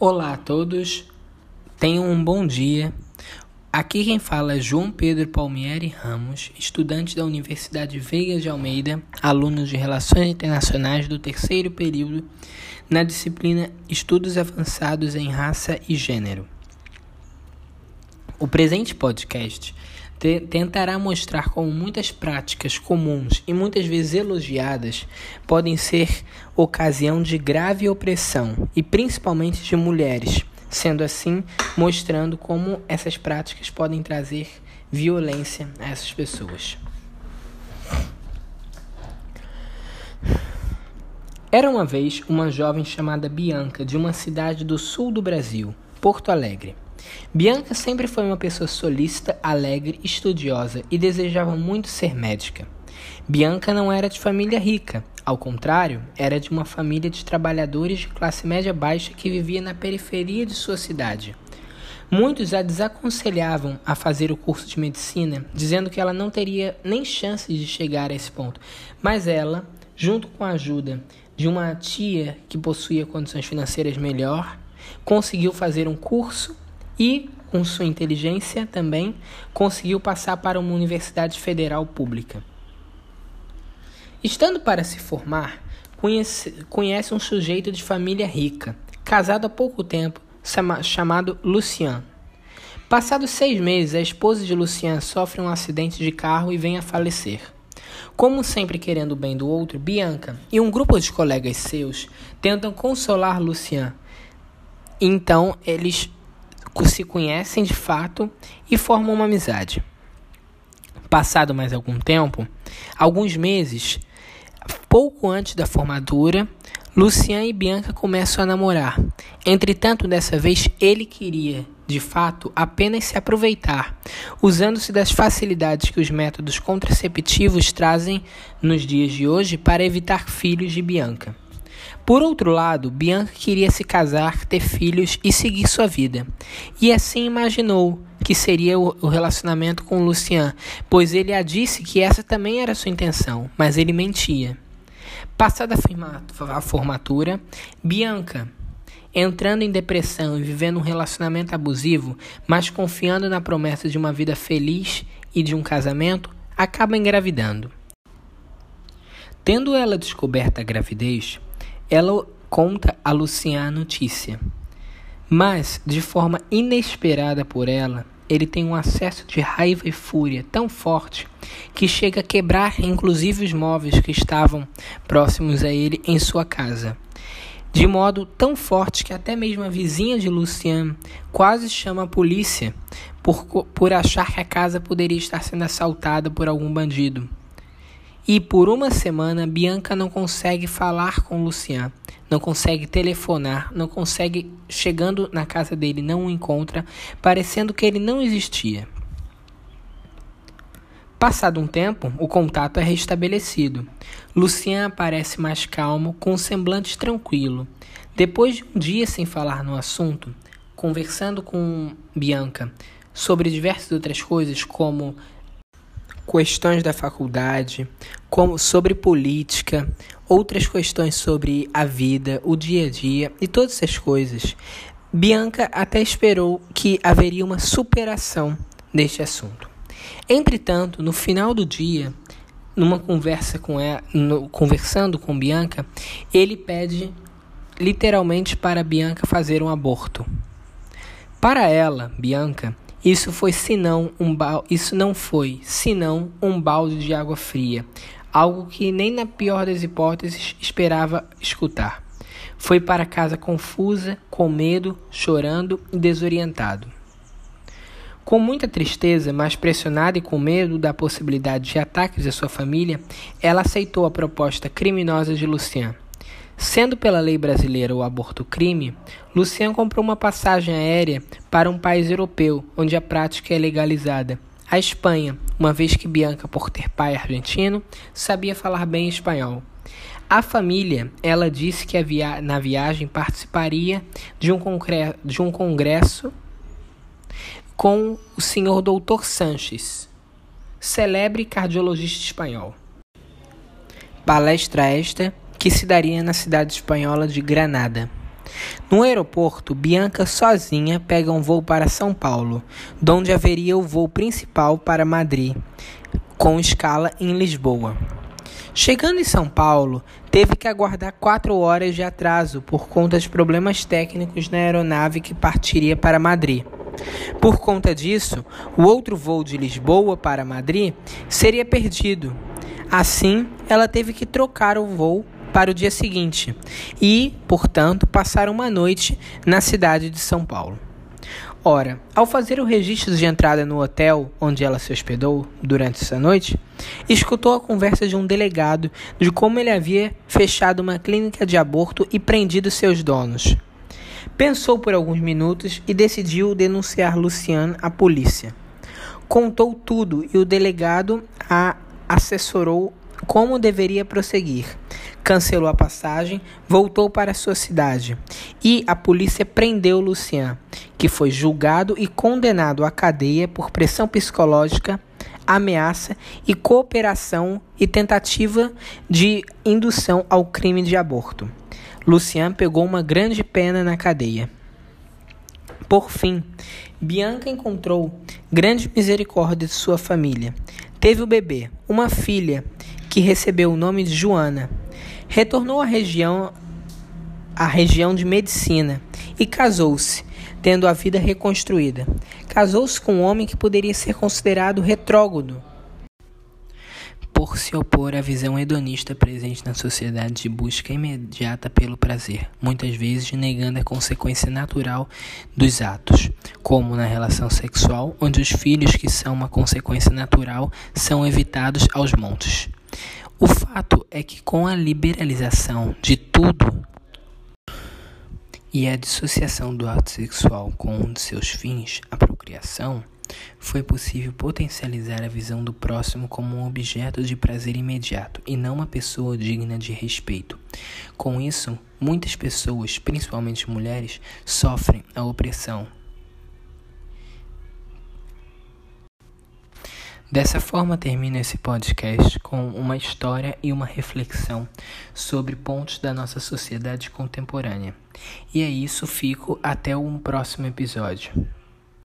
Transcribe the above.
Olá a todos, tenham um bom dia. Aqui quem fala é João Pedro Palmieri Ramos, estudante da Universidade Veiga de Almeida, aluno de Relações Internacionais do terceiro período na disciplina Estudos Avançados em Raça e Gênero. O presente podcast tentará mostrar como muitas práticas comuns e muitas vezes elogiadas podem ser ocasião de grave opressão e principalmente de mulheres, sendo assim mostrando como essas práticas podem trazer violência a essas pessoas. Era uma vez uma jovem chamada Bianca de uma cidade do sul do Brasil, Porto Alegre. Bianca sempre foi uma pessoa solícita, alegre, estudiosa e desejava muito ser médica. Bianca não era de família rica, ao contrário, era de uma família de trabalhadores de classe média baixa que vivia na periferia de sua cidade. Muitos a desaconselhavam a fazer o curso de medicina, dizendo que ela não teria nem chance de chegar a esse ponto. Mas ela, junto com a ajuda de uma tia que possuía condições financeiras melhor, conseguiu fazer um curso e, com sua inteligência também, conseguiu passar para uma universidade federal pública. Estando para se formar, conhece, conhece um sujeito de família rica, casado há pouco tempo, chamado Lucian. Passados seis meses, a esposa de Lucian sofre um acidente de carro e vem a falecer. Como sempre querendo o bem do outro, Bianca e um grupo de colegas seus tentam consolar Lucian. Então, eles se conhecem de fato e formam uma amizade. Passado mais algum tempo, alguns meses, pouco antes da formatura, Lucian e Bianca começam a namorar. Entretanto, dessa vez ele queria, de fato, apenas se aproveitar, usando-se das facilidades que os métodos contraceptivos trazem nos dias de hoje para evitar filhos de Bianca. Por outro lado, Bianca queria se casar, ter filhos e seguir sua vida. E assim imaginou que seria o relacionamento com Lucian, pois ele a disse que essa também era sua intenção, mas ele mentia. Passada a formatura, Bianca, entrando em depressão e vivendo um relacionamento abusivo, mas confiando na promessa de uma vida feliz e de um casamento, acaba engravidando. Tendo ela descoberta a gravidez, ela conta a Lucian a notícia. Mas, de forma inesperada por ela, ele tem um acesso de raiva e fúria tão forte que chega a quebrar inclusive os móveis que estavam próximos a ele em sua casa. De modo tão forte que até mesmo a vizinha de Lucian quase chama a polícia por, por achar que a casa poderia estar sendo assaltada por algum bandido. E por uma semana, Bianca não consegue falar com Lucian, não consegue telefonar, não consegue, chegando na casa dele, não o encontra, parecendo que ele não existia. Passado um tempo, o contato é restabelecido. Lucian aparece mais calmo, com um semblante tranquilo. Depois de um dia sem falar no assunto, conversando com Bianca sobre diversas outras coisas, como questões da faculdade, como sobre política, outras questões sobre a vida, o dia a dia e todas essas coisas. Bianca até esperou que haveria uma superação deste assunto. Entretanto, no final do dia, numa conversa com ela, no, conversando com Bianca, ele pede literalmente para Bianca fazer um aborto. Para ela, Bianca, isso foi senão um isso não foi senão um balde de água fria, algo que nem na pior das hipóteses esperava escutar. Foi para casa confusa, com medo, chorando e desorientado. Com muita tristeza, mas pressionada e com medo da possibilidade de ataques à sua família, ela aceitou a proposta criminosa de Lucian. Sendo pela lei brasileira o aborto crime, Lucian comprou uma passagem aérea para um país europeu onde a prática é legalizada, a Espanha, uma vez que Bianca, por ter pai argentino, sabia falar bem espanhol. A família, ela disse que via na viagem participaria de um, de um congresso com o senhor Doutor Sanches, celebre cardiologista espanhol. Palestra esta que se daria na cidade espanhola de Granada. No aeroporto, Bianca sozinha pega um voo para São Paulo, donde haveria o voo principal para Madrid, com escala em Lisboa. Chegando em São Paulo, teve que aguardar quatro horas de atraso por conta de problemas técnicos na aeronave que partiria para Madrid. Por conta disso, o outro voo de Lisboa para Madrid seria perdido. Assim, ela teve que trocar o voo para o dia seguinte e, portanto, passar uma noite na cidade de São Paulo. Ora, ao fazer o registro de entrada no hotel onde ela se hospedou durante essa noite, escutou a conversa de um delegado de como ele havia fechado uma clínica de aborto e prendido seus donos. Pensou por alguns minutos e decidiu denunciar Luciane à polícia. Contou tudo e o delegado a assessorou como deveria prosseguir. Cancelou a passagem, voltou para sua cidade e a polícia prendeu Lucian, que foi julgado e condenado à cadeia por pressão psicológica, ameaça e cooperação e tentativa de indução ao crime de aborto. Lucian pegou uma grande pena na cadeia. Por fim, Bianca encontrou grande misericórdia de sua família. Teve o bebê, uma filha, que recebeu o nome de Joana. Retornou à região, à região de medicina e casou-se, tendo a vida reconstruída. Casou-se com um homem que poderia ser considerado retrógrado por se opor à visão hedonista presente na sociedade de busca imediata pelo prazer, muitas vezes negando a consequência natural dos atos, como na relação sexual, onde os filhos que são uma consequência natural são evitados aos montes. O fato é que com a liberalização de tudo e a dissociação do ato sexual com um de seus fins, a procriação, foi possível potencializar a visão do próximo como um objeto de prazer imediato e não uma pessoa digna de respeito. Com isso, muitas pessoas, principalmente mulheres, sofrem a opressão Dessa forma, termino esse podcast com uma história e uma reflexão sobre pontos da nossa sociedade contemporânea. E é isso, fico até um próximo episódio.